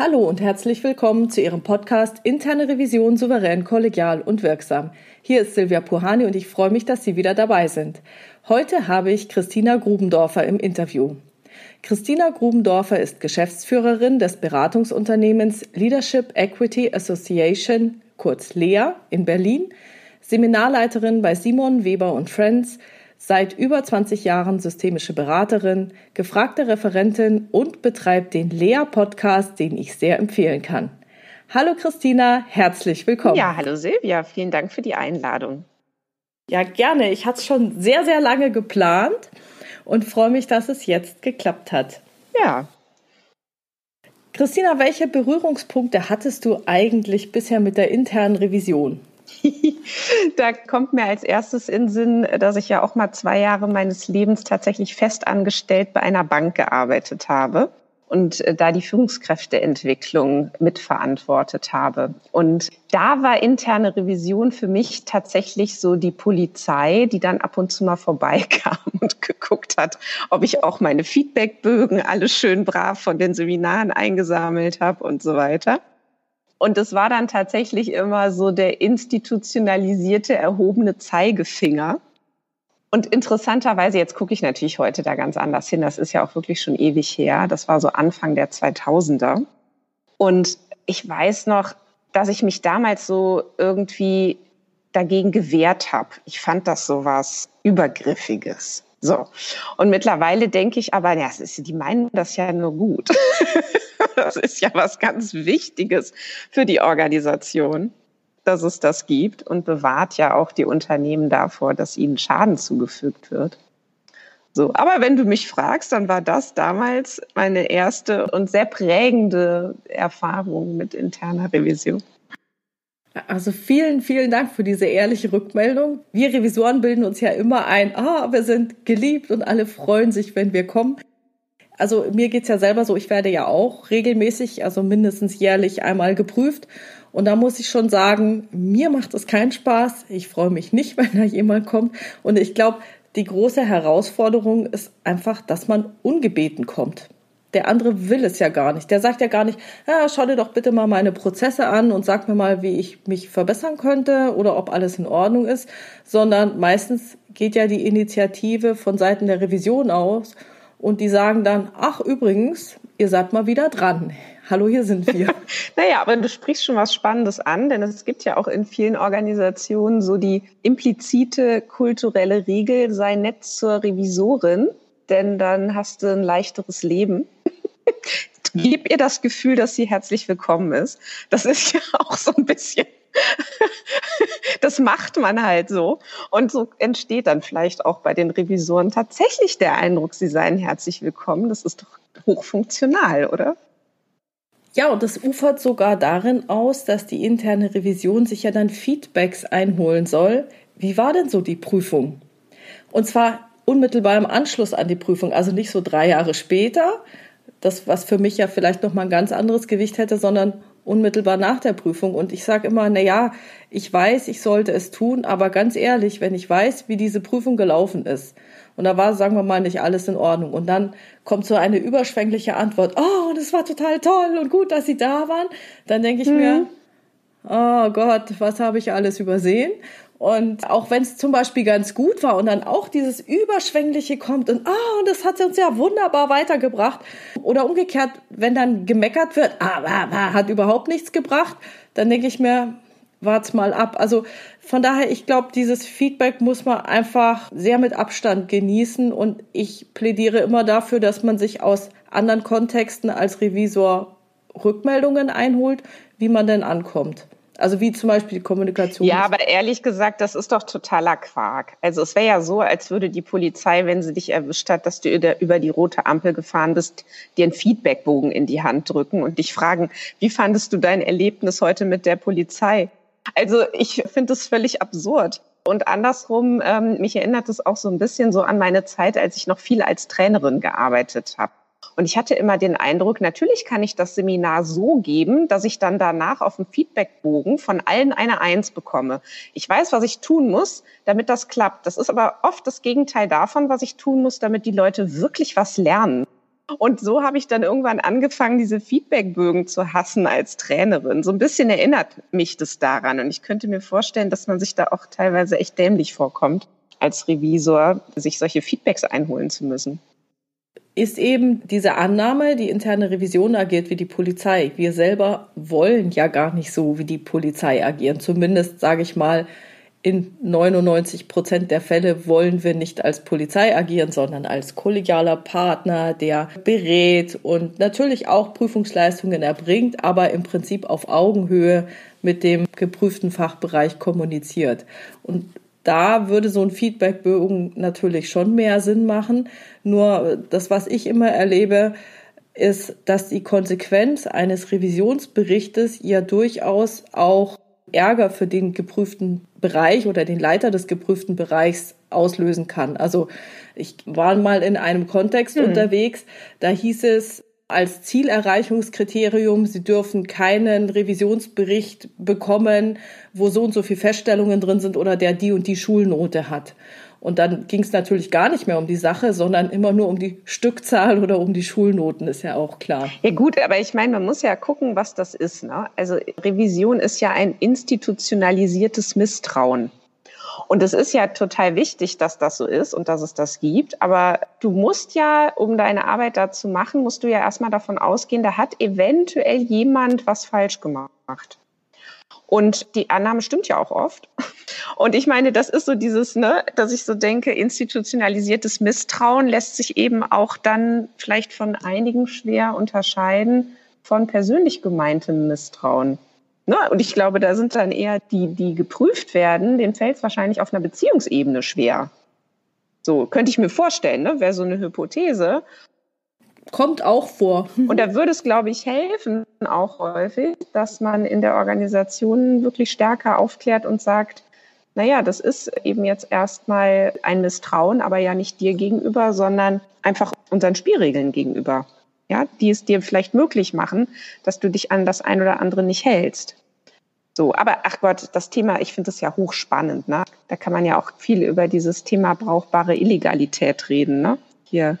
Hallo und herzlich willkommen zu Ihrem Podcast Interne Revision souverän, kollegial und wirksam. Hier ist Silvia Puhani und ich freue mich, dass Sie wieder dabei sind. Heute habe ich Christina Grubendorfer im Interview. Christina Grubendorfer ist Geschäftsführerin des Beratungsunternehmens Leadership Equity Association, kurz LEA, in Berlin, Seminarleiterin bei Simon Weber und Friends, seit über 20 Jahren systemische Beraterin, gefragte Referentin und betreibt den Lea-Podcast, den ich sehr empfehlen kann. Hallo Christina, herzlich willkommen. Ja, hallo Silvia, vielen Dank für die Einladung. Ja, gerne. Ich hatte es schon sehr, sehr lange geplant und freue mich, dass es jetzt geklappt hat. Ja. Christina, welche Berührungspunkte hattest du eigentlich bisher mit der internen Revision? da kommt mir als erstes in Sinn, dass ich ja auch mal zwei Jahre meines Lebens tatsächlich festangestellt bei einer Bank gearbeitet habe und äh, da die Führungskräfteentwicklung mitverantwortet habe. Und da war interne Revision für mich tatsächlich so die Polizei, die dann ab und zu mal vorbeikam und geguckt hat, ob ich auch meine Feedbackbögen alles schön brav von den Seminaren eingesammelt habe und so weiter. Und es war dann tatsächlich immer so der institutionalisierte, erhobene Zeigefinger. Und interessanterweise, jetzt gucke ich natürlich heute da ganz anders hin, das ist ja auch wirklich schon ewig her, das war so Anfang der 2000er. Und ich weiß noch, dass ich mich damals so irgendwie dagegen gewehrt habe. Ich fand das so was Übergriffiges. So. Und mittlerweile denke ich aber, ja, die meinen das ja nur gut. Das ist ja was ganz Wichtiges für die Organisation, dass es das gibt und bewahrt ja auch die Unternehmen davor, dass ihnen Schaden zugefügt wird. So, aber wenn du mich fragst, dann war das damals meine erste und sehr prägende Erfahrung mit interner Revision. Also vielen, vielen Dank für diese ehrliche Rückmeldung. Wir Revisoren bilden uns ja immer ein, ah, wir sind geliebt und alle freuen sich, wenn wir kommen also mir geht's ja selber so, ich werde ja auch regelmäßig, also mindestens jährlich einmal geprüft. Und da muss ich schon sagen, mir macht es keinen Spaß. Ich freue mich nicht, wenn da jemand kommt. Und ich glaube, die große Herausforderung ist einfach, dass man ungebeten kommt. Der andere will es ja gar nicht. Der sagt ja gar nicht, ja, schau dir doch bitte mal meine Prozesse an und sag mir mal, wie ich mich verbessern könnte oder ob alles in Ordnung ist, sondern meistens geht ja die Initiative von Seiten der Revision aus und die sagen dann, ach übrigens, ihr seid mal wieder dran. Hallo, hier sind wir. naja, aber du sprichst schon was Spannendes an, denn es gibt ja auch in vielen Organisationen so die implizite kulturelle Regel, sei nett zur Revisorin, denn dann hast du ein leichteres Leben. Gib ihr das Gefühl, dass sie herzlich willkommen ist. Das ist ja auch so ein bisschen das macht man halt so. Und so entsteht dann vielleicht auch bei den Revisoren tatsächlich der Eindruck, sie seien herzlich willkommen. Das ist doch hochfunktional, oder? Ja, und das ufert sogar darin aus, dass die interne Revision sich ja dann Feedbacks einholen soll. Wie war denn so die Prüfung? Und zwar unmittelbar im Anschluss an die Prüfung, also nicht so drei Jahre später, das was für mich ja vielleicht noch mal ein ganz anderes Gewicht hätte, sondern unmittelbar nach der Prüfung. Und ich sage immer, na ja, ich weiß, ich sollte es tun, aber ganz ehrlich, wenn ich weiß, wie diese Prüfung gelaufen ist, und da war, sagen wir mal, nicht alles in Ordnung. Und dann kommt so eine überschwängliche Antwort, oh, das war total toll und gut, dass Sie da waren. Dann denke ich mhm. mir, oh Gott, was habe ich alles übersehen? Und auch wenn es zum Beispiel ganz gut war und dann auch dieses Überschwängliche kommt und ah, oh, das hat uns ja wunderbar weitergebracht. Oder umgekehrt, wenn dann gemeckert wird, ah, ah, ah hat überhaupt nichts gebracht, dann denke ich mir, wart's mal ab. Also von daher, ich glaube, dieses Feedback muss man einfach sehr mit Abstand genießen und ich plädiere immer dafür, dass man sich aus anderen Kontexten als Revisor Rückmeldungen einholt, wie man denn ankommt. Also wie zum Beispiel die Kommunikation. Ja, aber ehrlich gesagt, das ist doch totaler Quark. Also es wäre ja so, als würde die Polizei, wenn sie dich erwischt hat, dass du über die rote Ampel gefahren bist, dir einen Feedbackbogen in die Hand drücken und dich fragen, wie fandest du dein Erlebnis heute mit der Polizei? Also ich finde es völlig absurd. Und andersrum, ähm, mich erinnert es auch so ein bisschen so an meine Zeit, als ich noch viel als Trainerin gearbeitet habe. Und ich hatte immer den Eindruck, natürlich kann ich das Seminar so geben, dass ich dann danach auf dem Feedbackbogen von allen eine Eins bekomme. Ich weiß, was ich tun muss, damit das klappt. Das ist aber oft das Gegenteil davon, was ich tun muss, damit die Leute wirklich was lernen. Und so habe ich dann irgendwann angefangen, diese Feedbackbögen zu hassen als Trainerin. So ein bisschen erinnert mich das daran. Und ich könnte mir vorstellen, dass man sich da auch teilweise echt dämlich vorkommt, als Revisor, sich solche Feedbacks einholen zu müssen ist eben diese Annahme, die interne Revision agiert wie die Polizei. Wir selber wollen ja gar nicht so wie die Polizei agieren. Zumindest sage ich mal, in 99 Prozent der Fälle wollen wir nicht als Polizei agieren, sondern als kollegialer Partner, der berät und natürlich auch Prüfungsleistungen erbringt, aber im Prinzip auf Augenhöhe mit dem geprüften Fachbereich kommuniziert. Und da würde so ein Feedbackbogen natürlich schon mehr Sinn machen. Nur das, was ich immer erlebe, ist, dass die Konsequenz eines Revisionsberichtes ja durchaus auch Ärger für den geprüften Bereich oder den Leiter des geprüften Bereichs auslösen kann. Also ich war mal in einem Kontext hm. unterwegs, da hieß es, als Zielerreichungskriterium, Sie dürfen keinen Revisionsbericht bekommen, wo so und so viele Feststellungen drin sind oder der die und die Schulnote hat. Und dann ging es natürlich gar nicht mehr um die Sache, sondern immer nur um die Stückzahl oder um die Schulnoten, ist ja auch klar. Ja gut, aber ich meine, man muss ja gucken, was das ist. Ne? Also Revision ist ja ein institutionalisiertes Misstrauen. Und es ist ja total wichtig, dass das so ist und dass es das gibt. Aber du musst ja, um deine Arbeit da zu machen, musst du ja erstmal davon ausgehen, da hat eventuell jemand was falsch gemacht. Und die Annahme stimmt ja auch oft. Und ich meine, das ist so dieses, ne, dass ich so denke, institutionalisiertes Misstrauen lässt sich eben auch dann vielleicht von einigen schwer unterscheiden von persönlich gemeintem Misstrauen. Ne? Und ich glaube, da sind dann eher die, die geprüft werden, denen fällt es wahrscheinlich auf einer Beziehungsebene schwer. So könnte ich mir vorstellen, ne? wäre so eine Hypothese. Kommt auch vor. Und da würde es, glaube ich, helfen, auch häufig, dass man in der Organisation wirklich stärker aufklärt und sagt, naja, das ist eben jetzt erstmal ein Misstrauen, aber ja nicht dir gegenüber, sondern einfach unseren Spielregeln gegenüber ja, die es dir vielleicht möglich machen, dass du dich an das ein oder andere nicht hältst. So, aber ach Gott, das Thema, ich finde das ja hochspannend, ne? Da kann man ja auch viel über dieses Thema brauchbare Illegalität reden, ne? Hier.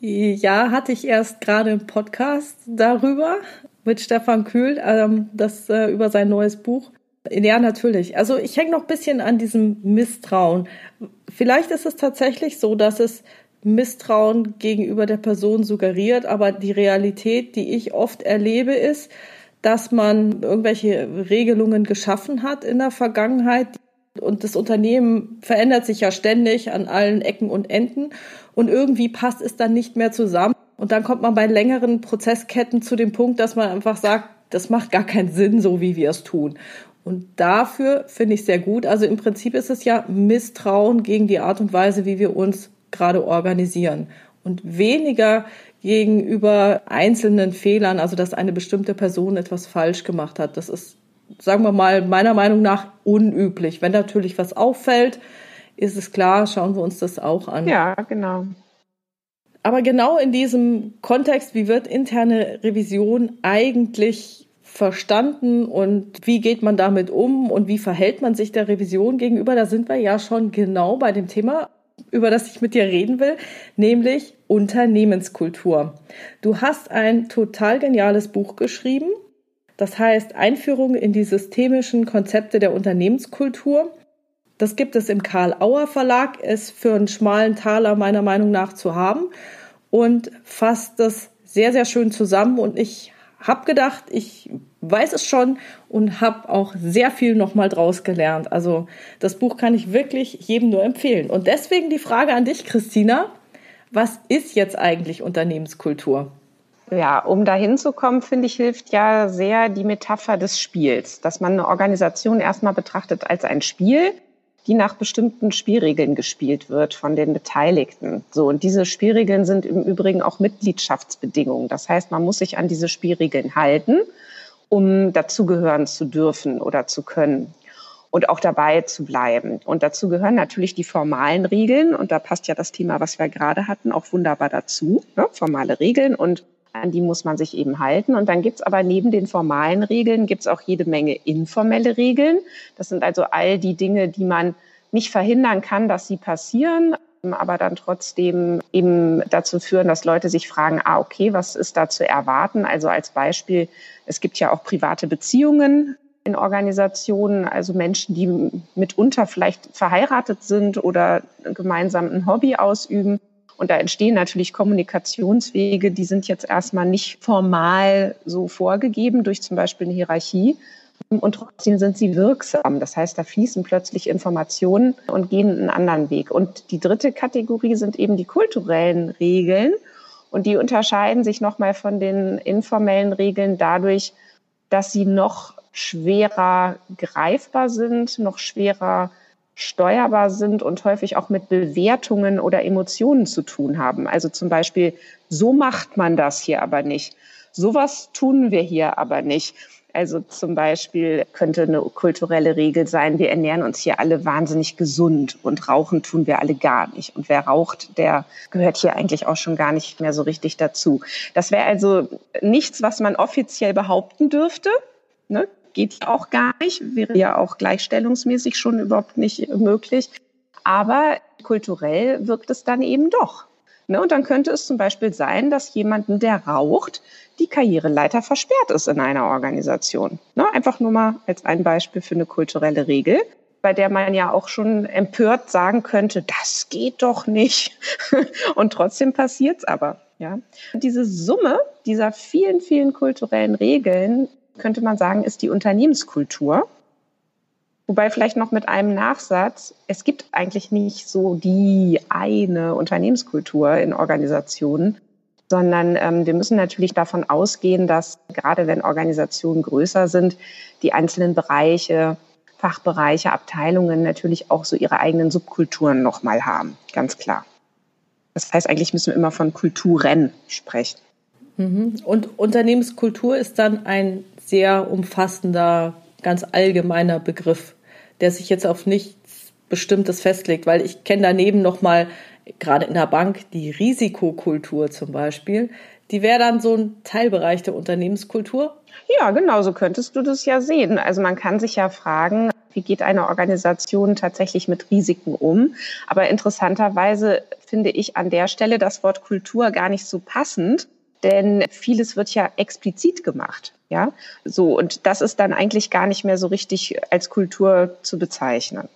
Ja, hatte ich erst gerade einen Podcast darüber mit Stefan Kühl, ähm, das äh, über sein neues Buch. Ja, natürlich. Also ich hänge noch ein bisschen an diesem Misstrauen. Vielleicht ist es tatsächlich so, dass es Misstrauen gegenüber der Person suggeriert, aber die Realität, die ich oft erlebe, ist, dass man irgendwelche Regelungen geschaffen hat in der Vergangenheit und das Unternehmen verändert sich ja ständig an allen Ecken und Enden und irgendwie passt es dann nicht mehr zusammen und dann kommt man bei längeren Prozessketten zu dem Punkt, dass man einfach sagt, das macht gar keinen Sinn, so wie wir es tun. Und dafür finde ich sehr gut. Also im Prinzip ist es ja Misstrauen gegen die Art und Weise, wie wir uns gerade organisieren und weniger gegenüber einzelnen Fehlern, also dass eine bestimmte Person etwas falsch gemacht hat. Das ist, sagen wir mal, meiner Meinung nach unüblich. Wenn natürlich was auffällt, ist es klar, schauen wir uns das auch an. Ja, genau. Aber genau in diesem Kontext, wie wird interne Revision eigentlich verstanden und wie geht man damit um und wie verhält man sich der Revision gegenüber, da sind wir ja schon genau bei dem Thema über das ich mit dir reden will, nämlich Unternehmenskultur. Du hast ein total geniales Buch geschrieben, das heißt Einführung in die systemischen Konzepte der Unternehmenskultur. Das gibt es im Karl Auer Verlag, ist für einen schmalen Taler meiner Meinung nach zu haben und fasst das sehr, sehr schön zusammen und ich habe gedacht, ich weiß es schon und habe auch sehr viel nochmal draus gelernt. Also das Buch kann ich wirklich jedem nur empfehlen. Und deswegen die Frage an dich, Christina. Was ist jetzt eigentlich Unternehmenskultur? Ja, um da hinzukommen, finde ich, hilft ja sehr die Metapher des Spiels, dass man eine Organisation erstmal betrachtet als ein Spiel, die nach bestimmten Spielregeln gespielt wird von den Beteiligten. So, und diese Spielregeln sind im Übrigen auch Mitgliedschaftsbedingungen. Das heißt, man muss sich an diese Spielregeln halten um dazugehören zu dürfen oder zu können und auch dabei zu bleiben. Und dazu gehören natürlich die formalen Regeln. Und da passt ja das Thema, was wir gerade hatten, auch wunderbar dazu. Ne? Formale Regeln und an die muss man sich eben halten. Und dann gibt's aber neben den formalen Regeln gibt's auch jede Menge informelle Regeln. Das sind also all die Dinge, die man nicht verhindern kann, dass sie passieren, aber dann trotzdem eben dazu führen, dass Leute sich fragen, ah, okay, was ist da zu erwarten? Also als Beispiel, es gibt ja auch private Beziehungen in Organisationen, also Menschen, die mitunter vielleicht verheiratet sind oder gemeinsam ein Hobby ausüben. Und da entstehen natürlich Kommunikationswege, die sind jetzt erstmal nicht formal so vorgegeben durch zum Beispiel eine Hierarchie, und trotzdem sind sie wirksam. Das heißt, da fließen plötzlich Informationen und gehen einen anderen Weg. Und die dritte Kategorie sind eben die kulturellen Regeln. Und die unterscheiden sich nochmal von den informellen Regeln dadurch, dass sie noch schwerer greifbar sind, noch schwerer steuerbar sind und häufig auch mit Bewertungen oder Emotionen zu tun haben. Also zum Beispiel, so macht man das hier aber nicht. Sowas tun wir hier aber nicht. Also zum Beispiel könnte eine kulturelle Regel sein, wir ernähren uns hier alle wahnsinnig gesund und rauchen tun wir alle gar nicht. Und wer raucht, der gehört hier eigentlich auch schon gar nicht mehr so richtig dazu. Das wäre also nichts, was man offiziell behaupten dürfte. Ne? Geht ja auch gar nicht, wäre ja auch gleichstellungsmäßig schon überhaupt nicht möglich. Aber kulturell wirkt es dann eben doch. Ne? Und dann könnte es zum Beispiel sein, dass jemanden, der raucht, die Karriereleiter versperrt ist in einer Organisation. Ne? Einfach nur mal als ein Beispiel für eine kulturelle Regel, bei der man ja auch schon empört sagen könnte, das geht doch nicht. Und trotzdem passiert's aber. Ja? Diese Summe dieser vielen, vielen kulturellen Regeln, könnte man sagen, ist die Unternehmenskultur. Wobei vielleicht noch mit einem Nachsatz, es gibt eigentlich nicht so die eine Unternehmenskultur in Organisationen, sondern ähm, wir müssen natürlich davon ausgehen, dass gerade wenn Organisationen größer sind, die einzelnen Bereiche, Fachbereiche, Abteilungen natürlich auch so ihre eigenen Subkulturen nochmal haben, ganz klar. Das heißt, eigentlich müssen wir immer von Kulturen sprechen. Mhm. Und Unternehmenskultur ist dann ein sehr umfassender, ganz allgemeiner Begriff, der sich jetzt auf nichts Bestimmtes festlegt, weil ich kenne daneben nochmal gerade in der Bank die Risikokultur zum Beispiel, die wäre dann so ein Teilbereich der Unternehmenskultur? Ja, genau, so könntest du das ja sehen. Also man kann sich ja fragen, wie geht eine Organisation tatsächlich mit Risiken um? Aber interessanterweise finde ich an der Stelle das Wort Kultur gar nicht so passend, denn vieles wird ja explizit gemacht. Ja, so. Und das ist dann eigentlich gar nicht mehr so richtig als Kultur zu bezeichnen.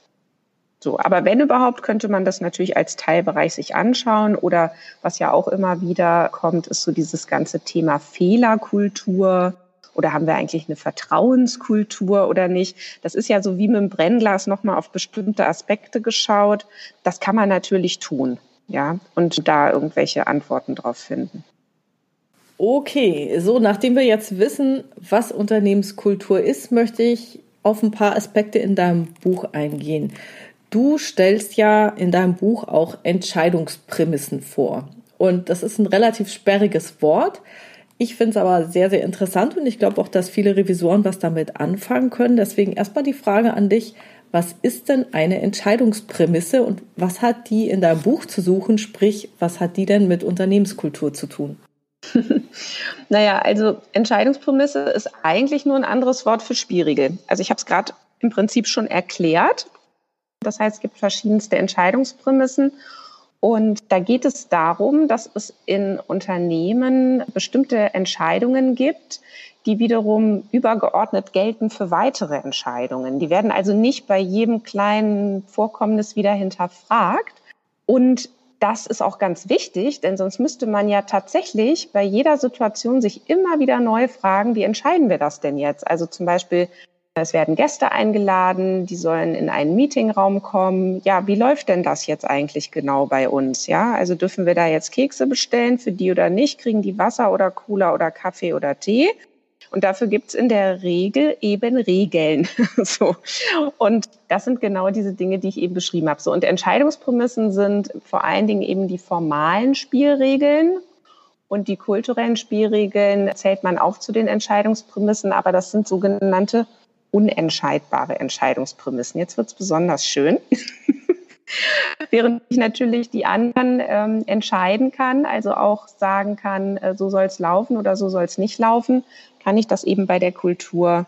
So, aber wenn überhaupt, könnte man das natürlich als Teilbereich sich anschauen oder was ja auch immer wieder kommt, ist so dieses ganze Thema Fehlerkultur. Oder haben wir eigentlich eine Vertrauenskultur oder nicht? Das ist ja so wie mit dem Brennglas nochmal auf bestimmte Aspekte geschaut. Das kann man natürlich tun, ja, und da irgendwelche Antworten drauf finden. Okay, so nachdem wir jetzt wissen, was Unternehmenskultur ist, möchte ich auf ein paar Aspekte in deinem Buch eingehen. Du stellst ja in deinem Buch auch Entscheidungsprämissen vor. Und das ist ein relativ sperriges Wort. Ich finde es aber sehr, sehr interessant und ich glaube auch, dass viele Revisoren was damit anfangen können. Deswegen erstmal die Frage an dich, was ist denn eine Entscheidungsprämisse und was hat die in deinem Buch zu suchen? Sprich, was hat die denn mit Unternehmenskultur zu tun? naja, also Entscheidungsprämisse ist eigentlich nur ein anderes Wort für Spielregel. Also ich habe es gerade im Prinzip schon erklärt. Das heißt, es gibt verschiedenste Entscheidungsprämissen. Und da geht es darum, dass es in Unternehmen bestimmte Entscheidungen gibt, die wiederum übergeordnet gelten für weitere Entscheidungen. Die werden also nicht bei jedem kleinen Vorkommnis wieder hinterfragt. Und das ist auch ganz wichtig, denn sonst müsste man ja tatsächlich bei jeder Situation sich immer wieder neu fragen, wie entscheiden wir das denn jetzt? Also zum Beispiel, es werden Gäste eingeladen, die sollen in einen Meetingraum kommen. Ja, wie läuft denn das jetzt eigentlich genau bei uns? Ja, also dürfen wir da jetzt Kekse bestellen für die oder nicht? Kriegen die Wasser oder Cola oder Kaffee oder Tee? Und dafür gibt's in der Regel eben Regeln. so. Und das sind genau diese Dinge, die ich eben beschrieben habe. So. Und Entscheidungsprämissen sind vor allen Dingen eben die formalen Spielregeln. Und die kulturellen Spielregeln zählt man auch zu den Entscheidungsprämissen, aber das sind sogenannte unentscheidbare Entscheidungsprämissen. Jetzt wird es besonders schön. Während ich natürlich die anderen ähm, entscheiden kann, also auch sagen kann, äh, so soll es laufen oder so soll es nicht laufen, kann ich das eben bei der Kultur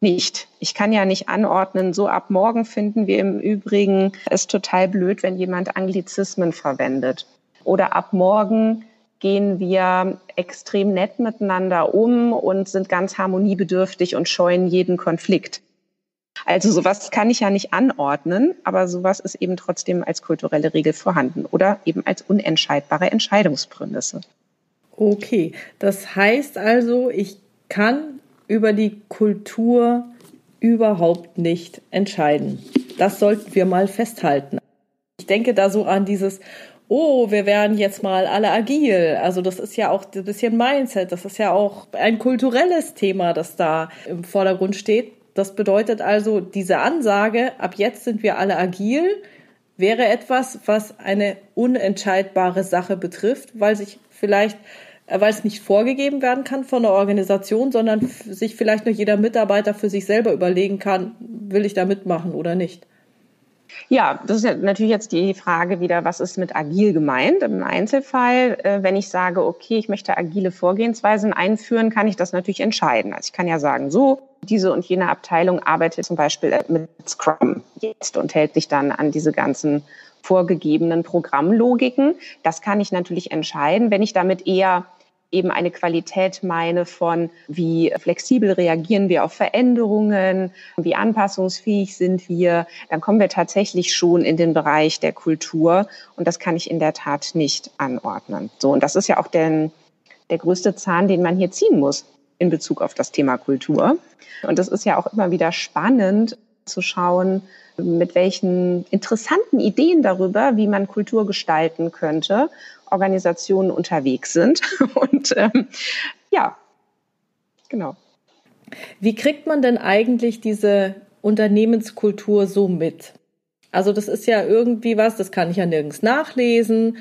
nicht. Ich kann ja nicht anordnen, so ab morgen finden wir im Übrigen es total blöd, wenn jemand Anglizismen verwendet. Oder ab morgen gehen wir extrem nett miteinander um und sind ganz harmoniebedürftig und scheuen jeden Konflikt. Also sowas kann ich ja nicht anordnen, aber sowas ist eben trotzdem als kulturelle Regel vorhanden oder eben als unentscheidbare Entscheidungsprämisse. Okay, das heißt also, ich kann über die Kultur überhaupt nicht entscheiden. Das sollten wir mal festhalten. Ich denke da so an dieses, oh, wir werden jetzt mal alle agil. Also das ist ja auch ein bisschen Mindset, das ist ja auch ein kulturelles Thema, das da im Vordergrund steht. Das bedeutet also, diese Ansage, ab jetzt sind wir alle agil, wäre etwas, was eine unentscheidbare Sache betrifft, weil sich vielleicht weil es nicht vorgegeben werden kann von der Organisation, sondern sich vielleicht nur jeder Mitarbeiter für sich selber überlegen kann, will ich da mitmachen oder nicht. Ja, das ist ja natürlich jetzt die Frage wieder, was ist mit agil gemeint? Im Einzelfall, äh, wenn ich sage, okay, ich möchte agile Vorgehensweisen einführen, kann ich das natürlich entscheiden. Also ich kann ja sagen, so, diese und jene Abteilung arbeitet zum Beispiel mit Scrum jetzt und hält sich dann an diese ganzen vorgegebenen Programmlogiken. Das kann ich natürlich entscheiden. Wenn ich damit eher eben eine Qualität meine von, wie flexibel reagieren wir auf Veränderungen, wie anpassungsfähig sind wir, dann kommen wir tatsächlich schon in den Bereich der Kultur und das kann ich in der Tat nicht anordnen. So, und das ist ja auch der, der größte Zahn, den man hier ziehen muss in Bezug auf das Thema Kultur. Und das ist ja auch immer wieder spannend zu schauen, mit welchen interessanten Ideen darüber, wie man Kultur gestalten könnte, Organisationen unterwegs sind. Und ähm, ja, genau. Wie kriegt man denn eigentlich diese Unternehmenskultur so mit? Also das ist ja irgendwie was, das kann ich ja nirgends nachlesen.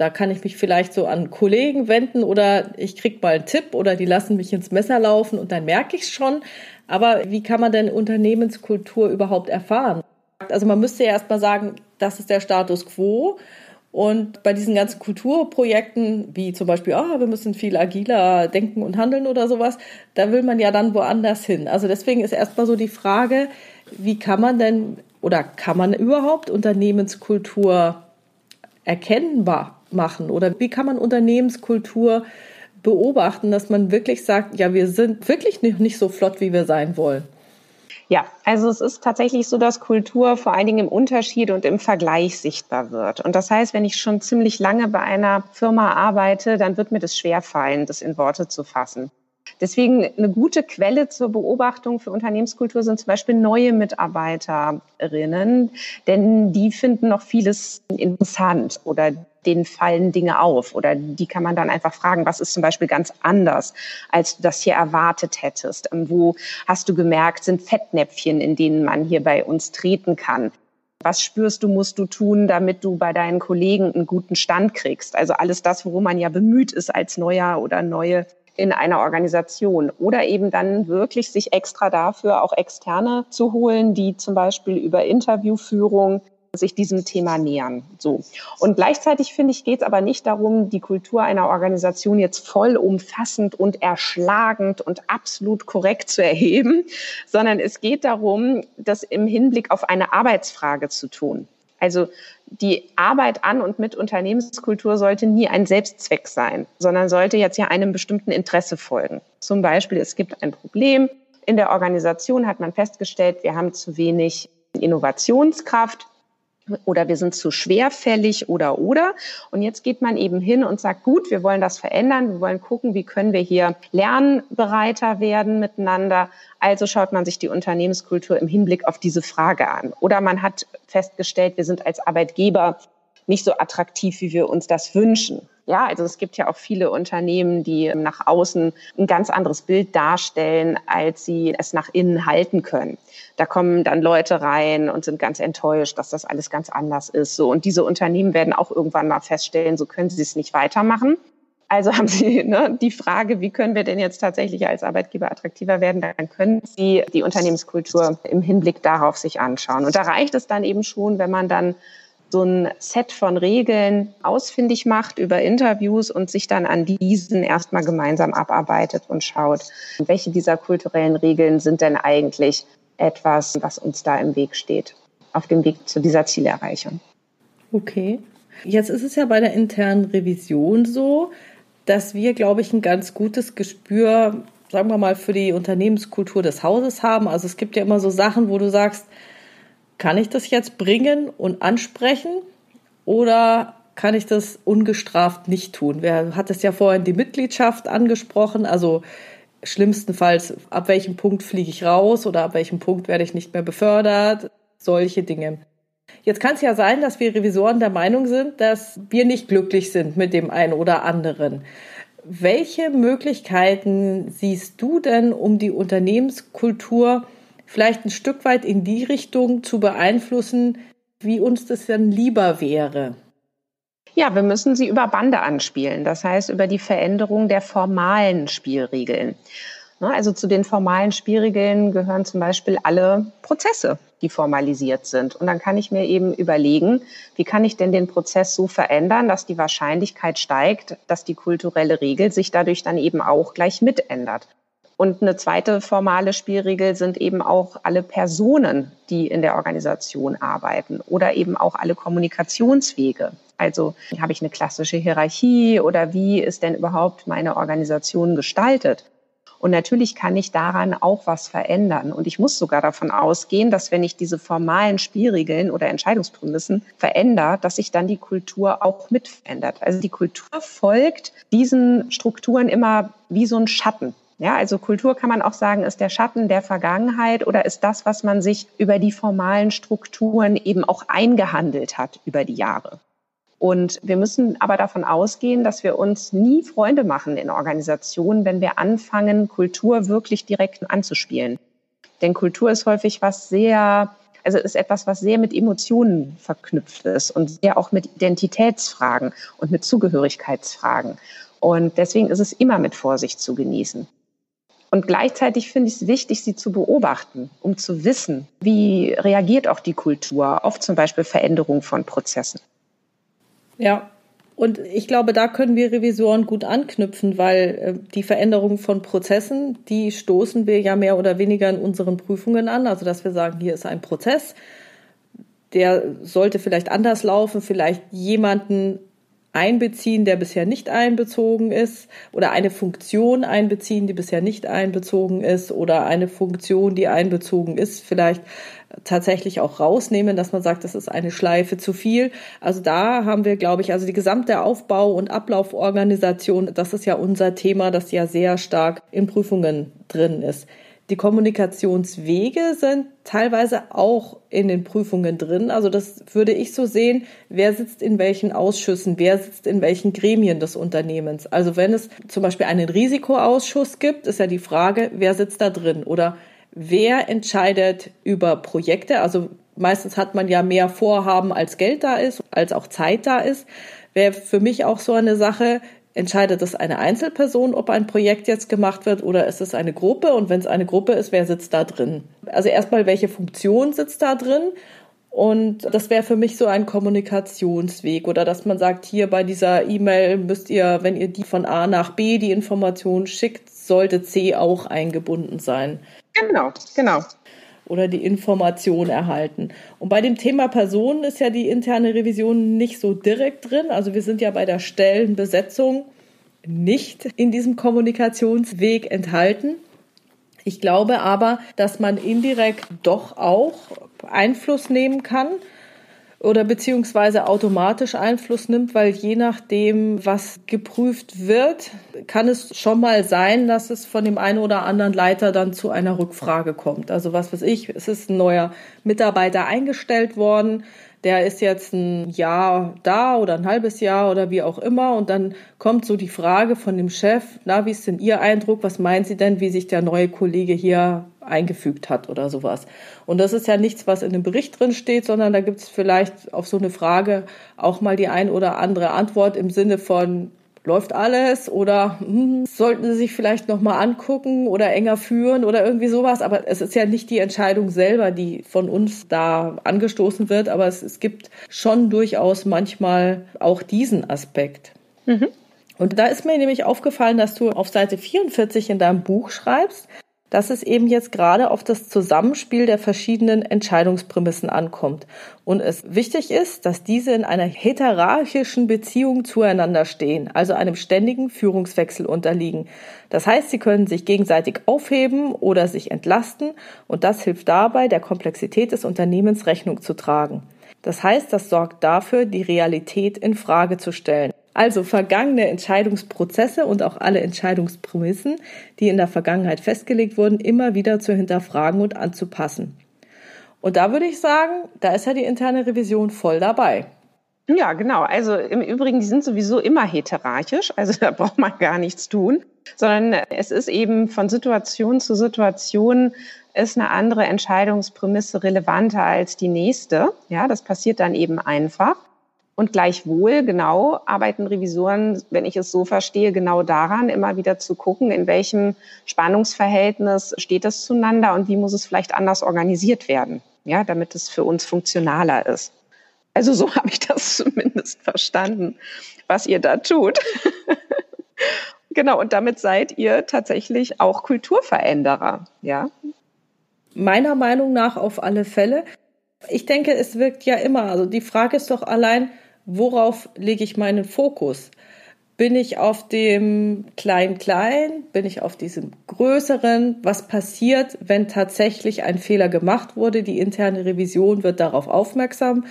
Da kann ich mich vielleicht so an Kollegen wenden oder ich krieg mal einen Tipp oder die lassen mich ins Messer laufen und dann merke ich es schon. Aber wie kann man denn Unternehmenskultur überhaupt erfahren? Also man müsste ja erstmal sagen, das ist der Status quo. Und bei diesen ganzen Kulturprojekten, wie zum Beispiel, ah, wir müssen viel agiler denken und handeln oder sowas, da will man ja dann woanders hin. Also deswegen ist erstmal so die Frage, wie kann man denn oder kann man überhaupt Unternehmenskultur erkennbar machen? Oder wie kann man Unternehmenskultur beobachten, dass man wirklich sagt, ja, wir sind wirklich nicht so flott, wie wir sein wollen? Ja, also es ist tatsächlich so, dass Kultur vor allen Dingen im Unterschied und im Vergleich sichtbar wird. Und das heißt, wenn ich schon ziemlich lange bei einer Firma arbeite, dann wird mir das schwerfallen, das in Worte zu fassen. Deswegen eine gute Quelle zur Beobachtung für Unternehmenskultur sind zum Beispiel neue Mitarbeiterinnen, denn die finden noch vieles interessant oder denen fallen Dinge auf oder die kann man dann einfach fragen, was ist zum Beispiel ganz anders, als du das hier erwartet hättest? Wo hast du gemerkt, sind Fettnäpfchen, in denen man hier bei uns treten kann? Was spürst du, musst du tun, damit du bei deinen Kollegen einen guten Stand kriegst? Also alles das, worum man ja bemüht ist als neuer oder neue in einer Organisation oder eben dann wirklich sich extra dafür auch externe zu holen, die zum Beispiel über Interviewführung sich diesem Thema nähern. So. Und gleichzeitig finde ich, geht es aber nicht darum, die Kultur einer Organisation jetzt vollumfassend und erschlagend und absolut korrekt zu erheben, sondern es geht darum, das im Hinblick auf eine Arbeitsfrage zu tun. Also die Arbeit an und mit Unternehmenskultur sollte nie ein Selbstzweck sein, sondern sollte jetzt ja einem bestimmten Interesse folgen. Zum Beispiel, es gibt ein Problem. In der Organisation hat man festgestellt, wir haben zu wenig Innovationskraft oder wir sind zu schwerfällig oder oder. Und jetzt geht man eben hin und sagt, gut, wir wollen das verändern, wir wollen gucken, wie können wir hier lernbereiter werden miteinander. Also schaut man sich die Unternehmenskultur im Hinblick auf diese Frage an. Oder man hat festgestellt, wir sind als Arbeitgeber nicht so attraktiv, wie wir uns das wünschen. Ja, also es gibt ja auch viele Unternehmen, die nach außen ein ganz anderes Bild darstellen, als sie es nach innen halten können. Da kommen dann Leute rein und sind ganz enttäuscht, dass das alles ganz anders ist. So und diese Unternehmen werden auch irgendwann mal feststellen, so können sie es nicht weitermachen. Also haben Sie ne, die Frage, wie können wir denn jetzt tatsächlich als Arbeitgeber attraktiver werden? Dann können Sie die Unternehmenskultur im Hinblick darauf sich anschauen. Und da reicht es dann eben schon, wenn man dann so ein Set von Regeln ausfindig macht über Interviews und sich dann an diesen erstmal gemeinsam abarbeitet und schaut, welche dieser kulturellen Regeln sind denn eigentlich etwas, was uns da im Weg steht, auf dem Weg zu dieser Zielerreichung. Okay. Jetzt ist es ja bei der internen Revision so, dass wir, glaube ich, ein ganz gutes Gespür, sagen wir mal, für die Unternehmenskultur des Hauses haben. Also es gibt ja immer so Sachen, wo du sagst, kann ich das jetzt bringen und ansprechen oder kann ich das ungestraft nicht tun? Wer hat es ja vorhin die Mitgliedschaft angesprochen? Also schlimmstenfalls, ab welchem Punkt fliege ich raus oder ab welchem Punkt werde ich nicht mehr befördert? Solche Dinge. Jetzt kann es ja sein, dass wir Revisoren der Meinung sind, dass wir nicht glücklich sind mit dem einen oder anderen. Welche Möglichkeiten siehst du denn, um die Unternehmenskultur vielleicht ein Stück weit in die Richtung zu beeinflussen, wie uns das dann lieber wäre. Ja, wir müssen sie über Bande anspielen, das heißt über die Veränderung der formalen Spielregeln. Ne, also zu den formalen Spielregeln gehören zum Beispiel alle Prozesse, die formalisiert sind. Und dann kann ich mir eben überlegen, wie kann ich denn den Prozess so verändern, dass die Wahrscheinlichkeit steigt, dass die kulturelle Regel sich dadurch dann eben auch gleich mitändert. Und eine zweite formale Spielregel sind eben auch alle Personen, die in der Organisation arbeiten oder eben auch alle Kommunikationswege. Also habe ich eine klassische Hierarchie oder wie ist denn überhaupt meine Organisation gestaltet? Und natürlich kann ich daran auch was verändern. Und ich muss sogar davon ausgehen, dass wenn ich diese formalen Spielregeln oder Entscheidungsprämissen verändere, dass sich dann die Kultur auch mit verändert. Also die Kultur folgt diesen Strukturen immer wie so ein Schatten. Ja, also Kultur kann man auch sagen, ist der Schatten der Vergangenheit oder ist das, was man sich über die formalen Strukturen eben auch eingehandelt hat über die Jahre. Und wir müssen aber davon ausgehen, dass wir uns nie Freunde machen in Organisationen, wenn wir anfangen, Kultur wirklich direkt anzuspielen. Denn Kultur ist häufig was sehr, also ist etwas, was sehr mit Emotionen verknüpft ist und sehr auch mit Identitätsfragen und mit Zugehörigkeitsfragen. Und deswegen ist es immer mit Vorsicht zu genießen. Und gleichzeitig finde ich es wichtig, sie zu beobachten, um zu wissen, wie reagiert auch die Kultur auf zum Beispiel Veränderung von Prozessen. Ja, und ich glaube, da können wir Revisoren gut anknüpfen, weil äh, die Veränderung von Prozessen, die stoßen wir ja mehr oder weniger in unseren Prüfungen an. Also, dass wir sagen, hier ist ein Prozess, der sollte vielleicht anders laufen, vielleicht jemanden einbeziehen, der bisher nicht einbezogen ist, oder eine Funktion einbeziehen, die bisher nicht einbezogen ist, oder eine Funktion, die einbezogen ist, vielleicht tatsächlich auch rausnehmen, dass man sagt, das ist eine Schleife zu viel. Also da haben wir, glaube ich, also die gesamte Aufbau- und Ablauforganisation, das ist ja unser Thema, das ja sehr stark in Prüfungen drin ist. Die Kommunikationswege sind teilweise auch in den Prüfungen drin. Also das würde ich so sehen, wer sitzt in welchen Ausschüssen, wer sitzt in welchen Gremien des Unternehmens. Also wenn es zum Beispiel einen Risikoausschuss gibt, ist ja die Frage, wer sitzt da drin oder wer entscheidet über Projekte. Also meistens hat man ja mehr Vorhaben, als Geld da ist, als auch Zeit da ist. Wäre für mich auch so eine Sache, entscheidet es eine Einzelperson, ob ein Projekt jetzt gemacht wird oder ist es eine Gruppe? Und wenn es eine Gruppe ist, wer sitzt da drin? Also erstmal, welche Funktion sitzt da drin? Und das wäre für mich so ein Kommunikationsweg oder dass man sagt, hier bei dieser E-Mail müsst ihr, wenn ihr die von A nach B die Information schickt, sollte C auch eingebunden sein. Genau, genau oder die Information erhalten. Und bei dem Thema Personen ist ja die interne Revision nicht so direkt drin. Also wir sind ja bei der Stellenbesetzung nicht in diesem Kommunikationsweg enthalten. Ich glaube aber, dass man indirekt doch auch Einfluss nehmen kann oder beziehungsweise automatisch Einfluss nimmt, weil je nachdem, was geprüft wird, kann es schon mal sein, dass es von dem einen oder anderen Leiter dann zu einer Rückfrage kommt. Also was weiß ich, es ist ein neuer Mitarbeiter eingestellt worden, der ist jetzt ein Jahr da oder ein halbes Jahr oder wie auch immer und dann kommt so die Frage von dem Chef, na, wie ist denn Ihr Eindruck, was meinen Sie denn, wie sich der neue Kollege hier eingefügt hat oder sowas. Und das ist ja nichts, was in dem Bericht drin steht, sondern da gibt es vielleicht auf so eine Frage auch mal die ein oder andere Antwort im Sinne von läuft alles oder hm, sollten Sie sich vielleicht noch mal angucken oder enger führen oder irgendwie sowas. Aber es ist ja nicht die Entscheidung selber, die von uns da angestoßen wird, aber es, es gibt schon durchaus manchmal auch diesen Aspekt. Mhm. Und da ist mir nämlich aufgefallen, dass du auf Seite 44 in deinem Buch schreibst, dass es eben jetzt gerade auf das Zusammenspiel der verschiedenen Entscheidungsprämissen ankommt und es wichtig ist, dass diese in einer heterarchischen Beziehung zueinander stehen, also einem ständigen Führungswechsel unterliegen. Das heißt, sie können sich gegenseitig aufheben oder sich entlasten und das hilft dabei, der Komplexität des Unternehmens Rechnung zu tragen. Das heißt, das sorgt dafür, die Realität in Frage zu stellen. Also vergangene Entscheidungsprozesse und auch alle Entscheidungsprämissen, die in der Vergangenheit festgelegt wurden, immer wieder zu hinterfragen und anzupassen. Und da würde ich sagen, da ist ja die interne Revision voll dabei. Ja, genau. Also im Übrigen, die sind sowieso immer heterarchisch, also da braucht man gar nichts tun, sondern es ist eben von Situation zu Situation ist eine andere Entscheidungsprämisse relevanter als die nächste. Ja, das passiert dann eben einfach. Und gleichwohl, genau, arbeiten Revisoren, wenn ich es so verstehe, genau daran, immer wieder zu gucken, in welchem Spannungsverhältnis steht es zueinander und wie muss es vielleicht anders organisiert werden, ja, damit es für uns funktionaler ist. Also so habe ich das zumindest verstanden, was ihr da tut. genau, und damit seid ihr tatsächlich auch Kulturveränderer, ja? Meiner Meinung nach auf alle Fälle. Ich denke, es wirkt ja immer. Also die Frage ist doch allein, worauf lege ich meinen Fokus? Bin ich auf dem Klein-Klein? Bin ich auf diesem Größeren? Was passiert, wenn tatsächlich ein Fehler gemacht wurde? Die interne Revision wird darauf aufmerksam.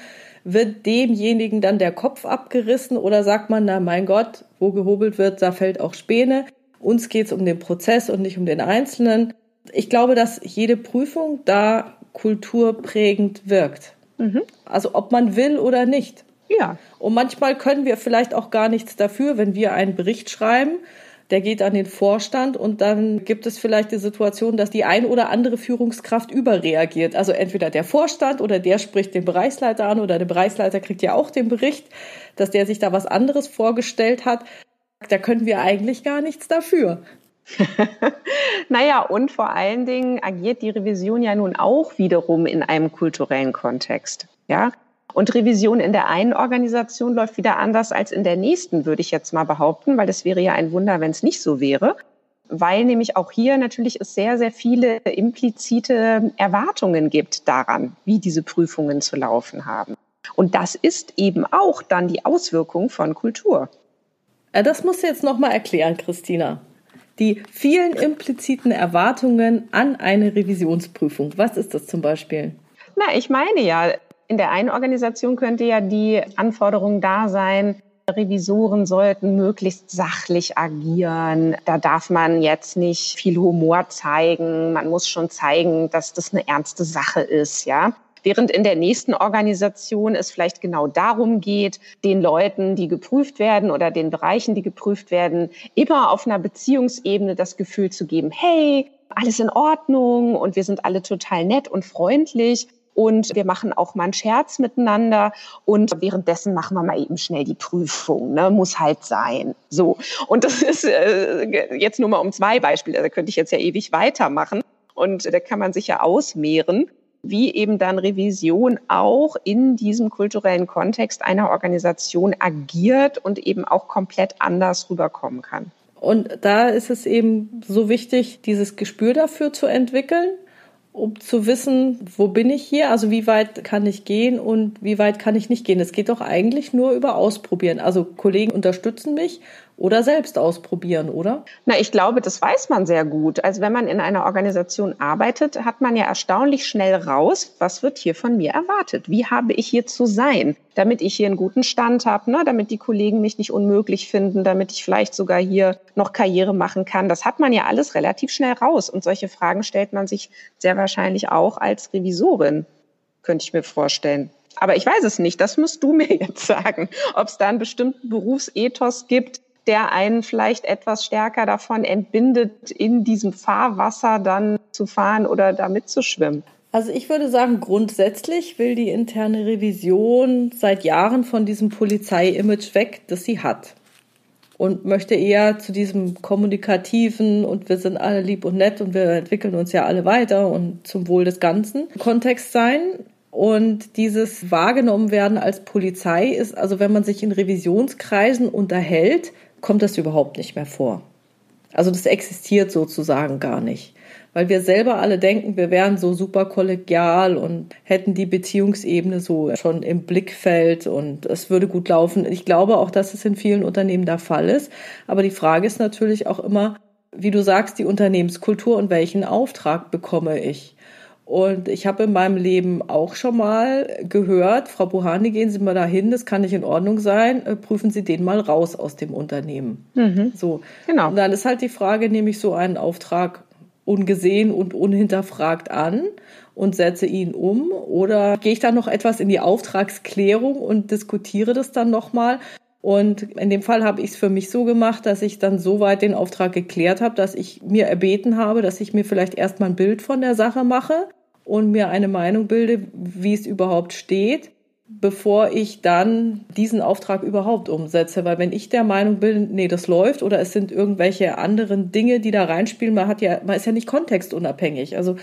Wird demjenigen dann der Kopf abgerissen oder sagt man, na mein Gott, wo gehobelt wird, da fällt auch Späne. Uns geht es um den Prozess und nicht um den Einzelnen. Ich glaube, dass jede Prüfung da kulturprägend wirkt. Mhm. Also ob man will oder nicht. Ja. Und manchmal können wir vielleicht auch gar nichts dafür, wenn wir einen Bericht schreiben, der geht an den Vorstand und dann gibt es vielleicht die Situation, dass die ein oder andere Führungskraft überreagiert. Also entweder der Vorstand oder der spricht den Bereichsleiter an oder der Bereichsleiter kriegt ja auch den Bericht, dass der sich da was anderes vorgestellt hat. Da können wir eigentlich gar nichts dafür. naja, und vor allen Dingen agiert die Revision ja nun auch wiederum in einem kulturellen Kontext. Ja, und Revision in der einen Organisation läuft wieder anders als in der nächsten, würde ich jetzt mal behaupten, weil das wäre ja ein Wunder, wenn es nicht so wäre. Weil nämlich auch hier natürlich es sehr, sehr viele implizite Erwartungen gibt daran, wie diese Prüfungen zu laufen haben. Und das ist eben auch dann die Auswirkung von Kultur. Äh, das musst du jetzt nochmal erklären, Christina. Die vielen impliziten Erwartungen an eine Revisionsprüfung. Was ist das zum Beispiel? Na, ich meine ja, in der einen Organisation könnte ja die Anforderung da sein, Revisoren sollten möglichst sachlich agieren. Da darf man jetzt nicht viel Humor zeigen. Man muss schon zeigen, dass das eine ernste Sache ist, ja. Während in der nächsten Organisation es vielleicht genau darum geht, den Leuten, die geprüft werden oder den Bereichen, die geprüft werden, immer auf einer Beziehungsebene das Gefühl zu geben, hey, alles in Ordnung und wir sind alle total nett und freundlich und wir machen auch mal einen Scherz miteinander und währenddessen machen wir mal eben schnell die Prüfung, ne? muss halt sein. So und das ist äh, jetzt nur mal um zwei Beispiele, da könnte ich jetzt ja ewig weitermachen und da kann man sich ja ausmehren wie eben dann Revision auch in diesem kulturellen Kontext einer Organisation agiert und eben auch komplett anders rüberkommen kann. Und da ist es eben so wichtig, dieses Gespür dafür zu entwickeln um zu wissen, wo bin ich hier, also wie weit kann ich gehen und wie weit kann ich nicht gehen. Es geht doch eigentlich nur über Ausprobieren. Also Kollegen unterstützen mich oder selbst ausprobieren, oder? Na, ich glaube, das weiß man sehr gut. Also wenn man in einer Organisation arbeitet, hat man ja erstaunlich schnell raus, was wird hier von mir erwartet? Wie habe ich hier zu sein, damit ich hier einen guten Stand habe, ne? damit die Kollegen mich nicht unmöglich finden, damit ich vielleicht sogar hier noch Karriere machen kann. Das hat man ja alles relativ schnell raus. Und solche Fragen stellt man sich sehr wahrscheinlich auch als Revisorin, könnte ich mir vorstellen. Aber ich weiß es nicht. Das musst du mir jetzt sagen, ob es da einen bestimmten Berufsethos gibt, der einen vielleicht etwas stärker davon entbindet, in diesem Fahrwasser dann zu fahren oder da mitzuschwimmen? Also ich würde sagen, grundsätzlich will die interne Revision seit Jahren von diesem Polizei-Image weg, das sie hat. und möchte eher zu diesem kommunikativen und wir sind alle lieb und nett und wir entwickeln uns ja alle weiter und zum Wohl des Ganzen Kontext sein. Und dieses wahrgenommen werden als Polizei ist, also wenn man sich in Revisionskreisen unterhält, kommt das überhaupt nicht mehr vor. Also das existiert sozusagen gar nicht. Weil wir selber alle denken, wir wären so super kollegial und hätten die Beziehungsebene so schon im Blickfeld und es würde gut laufen. Ich glaube auch, dass es in vielen Unternehmen der Fall ist. Aber die Frage ist natürlich auch immer, wie du sagst, die Unternehmenskultur und welchen Auftrag bekomme ich? Und ich habe in meinem Leben auch schon mal gehört, Frau Buhani, gehen Sie mal dahin, das kann nicht in Ordnung sein, äh, prüfen Sie den mal raus aus dem Unternehmen. Mhm. So. Genau. Und dann ist halt die Frage, nehme ich so einen Auftrag ungesehen und unhinterfragt an und setze ihn um oder gehe ich dann noch etwas in die Auftragsklärung und diskutiere das dann nochmal und in dem Fall habe ich es für mich so gemacht, dass ich dann soweit den Auftrag geklärt habe, dass ich mir erbeten habe, dass ich mir vielleicht erstmal ein Bild von der Sache mache und mir eine Meinung bilde, wie es überhaupt steht, bevor ich dann diesen Auftrag überhaupt umsetze. Weil wenn ich der Meinung bin, nee, das läuft oder es sind irgendwelche anderen Dinge, die da reinspielen, man hat ja, man ist ja nicht kontextunabhängig. Also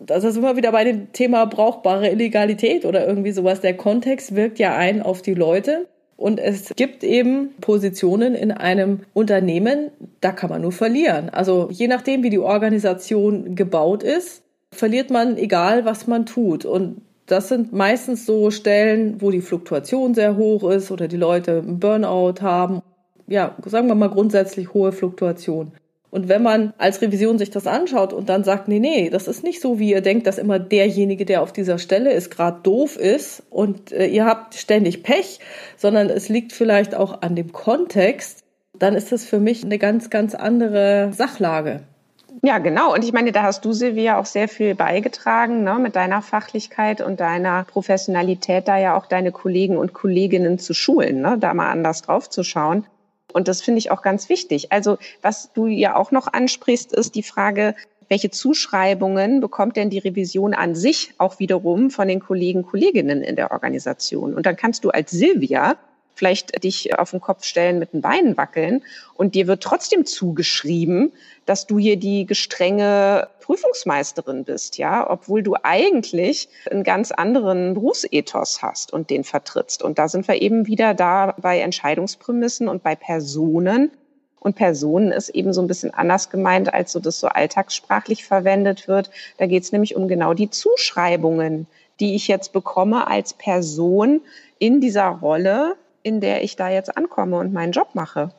das ist immer wieder bei dem Thema brauchbare Illegalität oder irgendwie sowas. Der Kontext wirkt ja ein auf die Leute. Und es gibt eben Positionen in einem Unternehmen, da kann man nur verlieren. Also je nachdem, wie die Organisation gebaut ist, verliert man egal, was man tut. Und das sind meistens so Stellen, wo die Fluktuation sehr hoch ist oder die Leute einen Burnout haben. Ja, sagen wir mal grundsätzlich hohe Fluktuation. Und wenn man als Revision sich das anschaut und dann sagt, nee, nee, das ist nicht so, wie ihr denkt, dass immer derjenige, der auf dieser Stelle ist, gerade doof ist und äh, ihr habt ständig Pech, sondern es liegt vielleicht auch an dem Kontext, dann ist das für mich eine ganz, ganz andere Sachlage. Ja, genau. Und ich meine, da hast du, Silvia, auch sehr viel beigetragen, ne, mit deiner Fachlichkeit und deiner Professionalität, da ja auch deine Kollegen und Kolleginnen zu schulen, ne, da mal anders drauf zu schauen. Und das finde ich auch ganz wichtig. Also, was du ja auch noch ansprichst, ist die Frage, welche Zuschreibungen bekommt denn die Revision an sich auch wiederum von den Kollegen, Kolleginnen in der Organisation? Und dann kannst du als Silvia vielleicht dich auf den Kopf stellen, mit den Beinen wackeln und dir wird trotzdem zugeschrieben, dass du hier die gestrenge Prüfungsmeisterin bist, ja, obwohl du eigentlich einen ganz anderen Berufsethos hast und den vertrittst. Und da sind wir eben wieder da bei Entscheidungsprämissen und bei Personen. Und Personen ist eben so ein bisschen anders gemeint, als so das so alltagssprachlich verwendet wird. Da geht es nämlich um genau die Zuschreibungen, die ich jetzt bekomme als Person in dieser Rolle, in der ich da jetzt ankomme und meinen Job mache.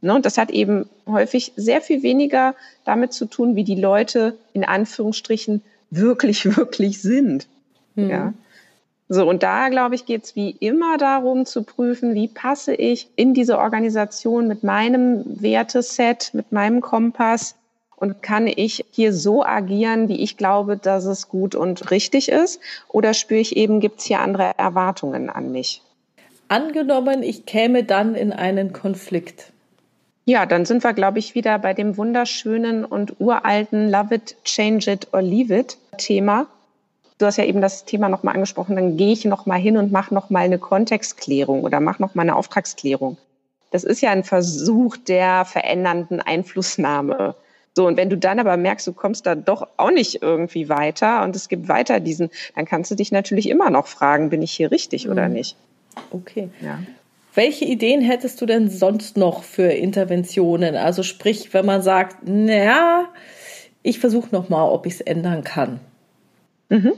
Ne, und das hat eben häufig sehr viel weniger damit zu tun, wie die Leute in Anführungsstrichen wirklich, wirklich sind. Mhm. Ja. So, und da, glaube ich, geht es wie immer darum zu prüfen, wie passe ich in diese Organisation mit meinem Werteset, mit meinem Kompass und kann ich hier so agieren, wie ich glaube, dass es gut und richtig ist? Oder spüre ich eben, gibt es hier andere Erwartungen an mich? Angenommen, ich käme dann in einen Konflikt. Ja, dann sind wir, glaube ich, wieder bei dem wunderschönen und uralten Love it, change it or leave it Thema. Du hast ja eben das Thema nochmal angesprochen, dann gehe ich nochmal hin und mache nochmal eine Kontextklärung oder mache nochmal eine Auftragsklärung. Das ist ja ein Versuch der verändernden Einflussnahme. So, und wenn du dann aber merkst, du kommst da doch auch nicht irgendwie weiter und es gibt weiter diesen, dann kannst du dich natürlich immer noch fragen, bin ich hier richtig mhm. oder nicht? Okay. Ja. Welche Ideen hättest du denn sonst noch für Interventionen? Also sprich, wenn man sagt, naja, ich versuche noch mal, ob ich es ändern kann. Mhm.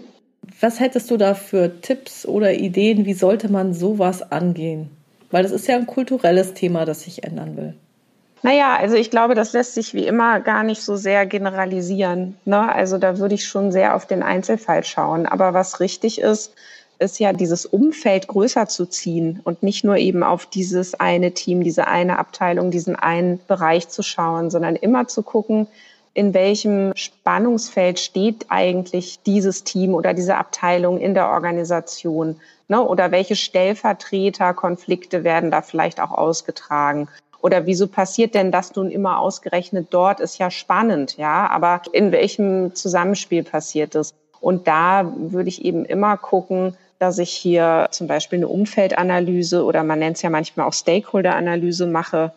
Was hättest du da für Tipps oder Ideen? Wie sollte man sowas angehen? Weil das ist ja ein kulturelles Thema, das sich ändern will. Naja, also ich glaube, das lässt sich wie immer gar nicht so sehr generalisieren. Ne? Also da würde ich schon sehr auf den Einzelfall schauen. Aber was richtig ist, ist ja dieses Umfeld größer zu ziehen und nicht nur eben auf dieses eine Team, diese eine Abteilung, diesen einen Bereich zu schauen, sondern immer zu gucken, in welchem Spannungsfeld steht eigentlich dieses Team oder diese Abteilung in der Organisation? Ne? Oder welche Stellvertreterkonflikte werden da vielleicht auch ausgetragen? Oder wieso passiert denn das nun immer ausgerechnet dort? Ist ja spannend, ja. Aber in welchem Zusammenspiel passiert es? Und da würde ich eben immer gucken, dass ich hier zum Beispiel eine Umfeldanalyse oder man nennt es ja manchmal auch Stakeholder-Analyse mache.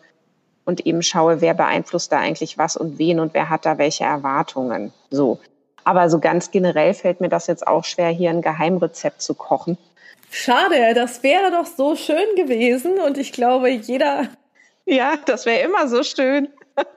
und eben schaue, wer beeinflusst da eigentlich was und wen und wer hat da welche Erwartungen. So. Aber so ganz generell fällt mir das jetzt auch schwer, hier ein Geheimrezept zu kochen. Schade, das wäre doch so schön gewesen und ich glaube, jeder. Ja, das wäre immer so schön.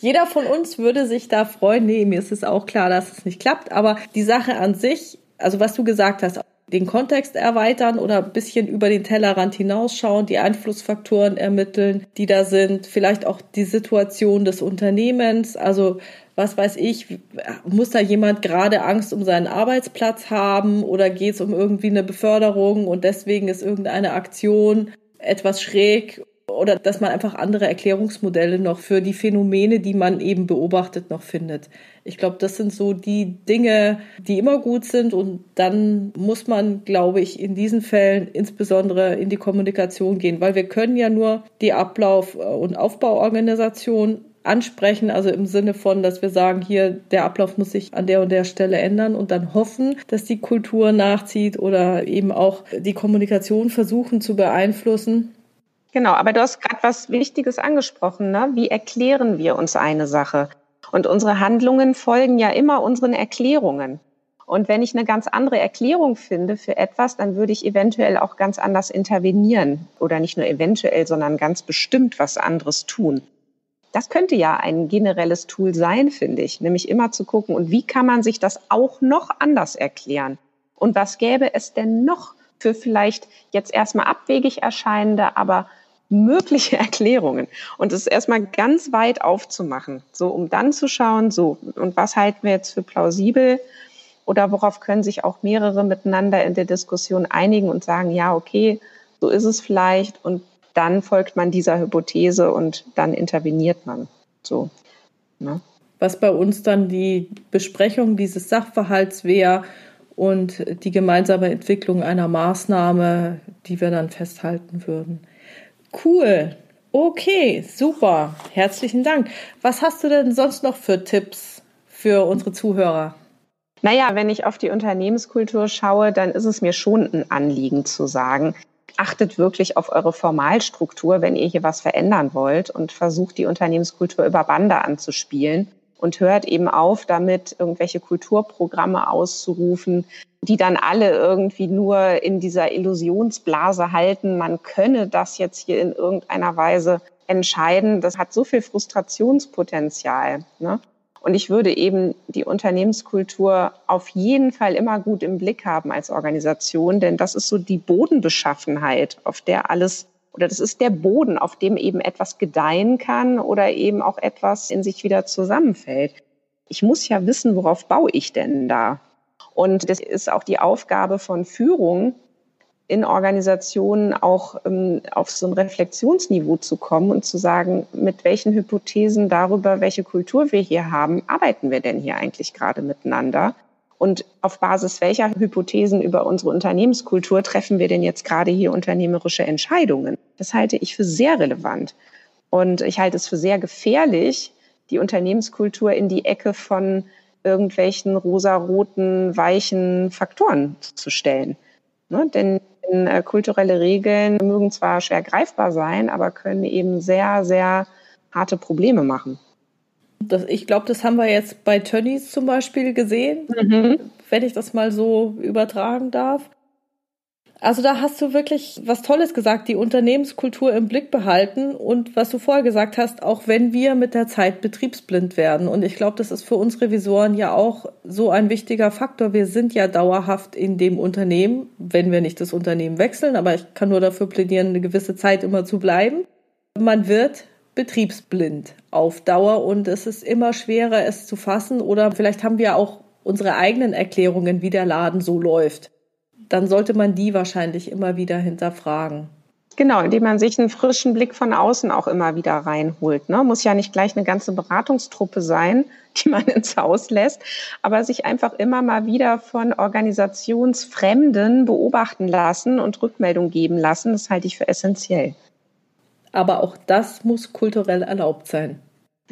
jeder von uns würde sich da freuen. Nee, mir ist es auch klar, dass es nicht klappt, aber die Sache an sich, also was du gesagt hast, den Kontext erweitern oder ein bisschen über den Tellerrand hinausschauen, die Einflussfaktoren ermitteln, die da sind, vielleicht auch die Situation des Unternehmens, also was weiß ich, muss da jemand gerade Angst um seinen Arbeitsplatz haben oder geht es um irgendwie eine Beförderung und deswegen ist irgendeine Aktion etwas schräg oder dass man einfach andere Erklärungsmodelle noch für die Phänomene, die man eben beobachtet, noch findet. Ich glaube, das sind so die Dinge, die immer gut sind und dann muss man, glaube ich, in diesen Fällen insbesondere in die Kommunikation gehen, weil wir können ja nur die Ablauf- und Aufbauorganisation ansprechen, also im Sinne von, dass wir sagen, hier der Ablauf muss sich an der und der Stelle ändern und dann hoffen, dass die Kultur nachzieht oder eben auch die Kommunikation versuchen zu beeinflussen. Genau, aber du hast gerade was Wichtiges angesprochen. Ne? Wie erklären wir uns eine Sache? Und unsere Handlungen folgen ja immer unseren Erklärungen. Und wenn ich eine ganz andere Erklärung finde für etwas, dann würde ich eventuell auch ganz anders intervenieren oder nicht nur eventuell, sondern ganz bestimmt was anderes tun. Das könnte ja ein generelles Tool sein, finde ich, nämlich immer zu gucken, und wie kann man sich das auch noch anders erklären? Und was gäbe es denn noch für vielleicht jetzt erstmal abwegig erscheinende, aber mögliche Erklärungen und es erstmal ganz weit aufzumachen, so um dann zu schauen, so und was halten wir jetzt für plausibel oder worauf können sich auch mehrere miteinander in der Diskussion einigen und sagen, ja, okay, so ist es vielleicht und dann folgt man dieser Hypothese und dann interveniert man. So. Ne? Was bei uns dann die Besprechung dieses Sachverhalts wäre und die gemeinsame Entwicklung einer Maßnahme, die wir dann festhalten würden. Cool. Okay, super. Herzlichen Dank. Was hast du denn sonst noch für Tipps für unsere Zuhörer? Naja, wenn ich auf die Unternehmenskultur schaue, dann ist es mir schon ein Anliegen zu sagen, achtet wirklich auf eure Formalstruktur, wenn ihr hier was verändern wollt und versucht die Unternehmenskultur über Bande anzuspielen und hört eben auf, damit irgendwelche Kulturprogramme auszurufen, die dann alle irgendwie nur in dieser Illusionsblase halten, man könne das jetzt hier in irgendeiner Weise entscheiden. Das hat so viel Frustrationspotenzial. Ne? Und ich würde eben die Unternehmenskultur auf jeden Fall immer gut im Blick haben als Organisation, denn das ist so die Bodenbeschaffenheit, auf der alles oder das ist der Boden, auf dem eben etwas gedeihen kann oder eben auch etwas in sich wieder zusammenfällt. Ich muss ja wissen, worauf baue ich denn da? Und das ist auch die Aufgabe von Führung, in Organisationen auch ähm, auf so ein Reflexionsniveau zu kommen und zu sagen, mit welchen Hypothesen darüber, welche Kultur wir hier haben, arbeiten wir denn hier eigentlich gerade miteinander? Und auf Basis welcher Hypothesen über unsere Unternehmenskultur treffen wir denn jetzt gerade hier unternehmerische Entscheidungen? Das halte ich für sehr relevant. Und ich halte es für sehr gefährlich, die Unternehmenskultur in die Ecke von irgendwelchen rosaroten, weichen Faktoren zu stellen. Ne? Denn äh, kulturelle Regeln mögen zwar schwer greifbar sein, aber können eben sehr, sehr harte Probleme machen. Das, ich glaube, das haben wir jetzt bei Tönnies zum Beispiel gesehen, mhm. wenn ich das mal so übertragen darf. Also da hast du wirklich was Tolles gesagt, die Unternehmenskultur im Blick behalten und was du vorher gesagt hast, auch wenn wir mit der Zeit betriebsblind werden. Und ich glaube, das ist für uns Revisoren ja auch so ein wichtiger Faktor. Wir sind ja dauerhaft in dem Unternehmen, wenn wir nicht das Unternehmen wechseln, aber ich kann nur dafür plädieren, eine gewisse Zeit immer zu bleiben. Man wird betriebsblind auf Dauer und es ist immer schwerer, es zu fassen oder vielleicht haben wir auch unsere eigenen Erklärungen, wie der Laden so läuft. Dann sollte man die wahrscheinlich immer wieder hinterfragen. Genau, indem man sich einen frischen Blick von außen auch immer wieder reinholt. Ne? Muss ja nicht gleich eine ganze Beratungstruppe sein, die man ins Haus lässt, aber sich einfach immer mal wieder von Organisationsfremden beobachten lassen und Rückmeldung geben lassen, das halte ich für essentiell. Aber auch das muss kulturell erlaubt sein.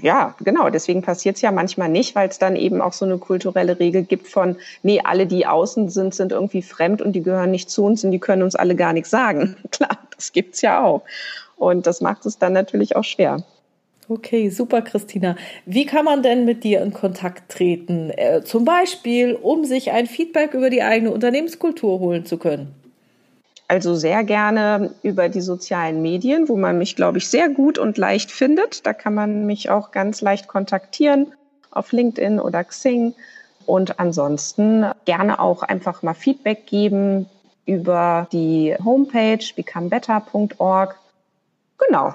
Ja, genau. Deswegen passiert es ja manchmal nicht, weil es dann eben auch so eine kulturelle Regel gibt von, nee, alle, die außen sind, sind irgendwie fremd und die gehören nicht zu uns und die können uns alle gar nichts sagen. Klar, das gibt's ja auch. Und das macht es dann natürlich auch schwer. Okay, super, Christina. Wie kann man denn mit dir in Kontakt treten? Äh, zum Beispiel, um sich ein Feedback über die eigene Unternehmenskultur holen zu können. Also sehr gerne über die sozialen Medien, wo man mich, glaube ich, sehr gut und leicht findet. Da kann man mich auch ganz leicht kontaktieren auf LinkedIn oder Xing. Und ansonsten gerne auch einfach mal Feedback geben über die Homepage becomebetter.org. Genau.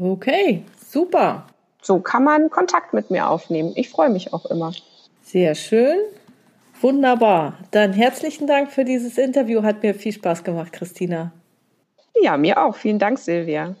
Okay, super. So kann man Kontakt mit mir aufnehmen. Ich freue mich auch immer. Sehr schön. Wunderbar. Dann herzlichen Dank für dieses Interview. Hat mir viel Spaß gemacht, Christina. Ja, mir auch. Vielen Dank, Silvia.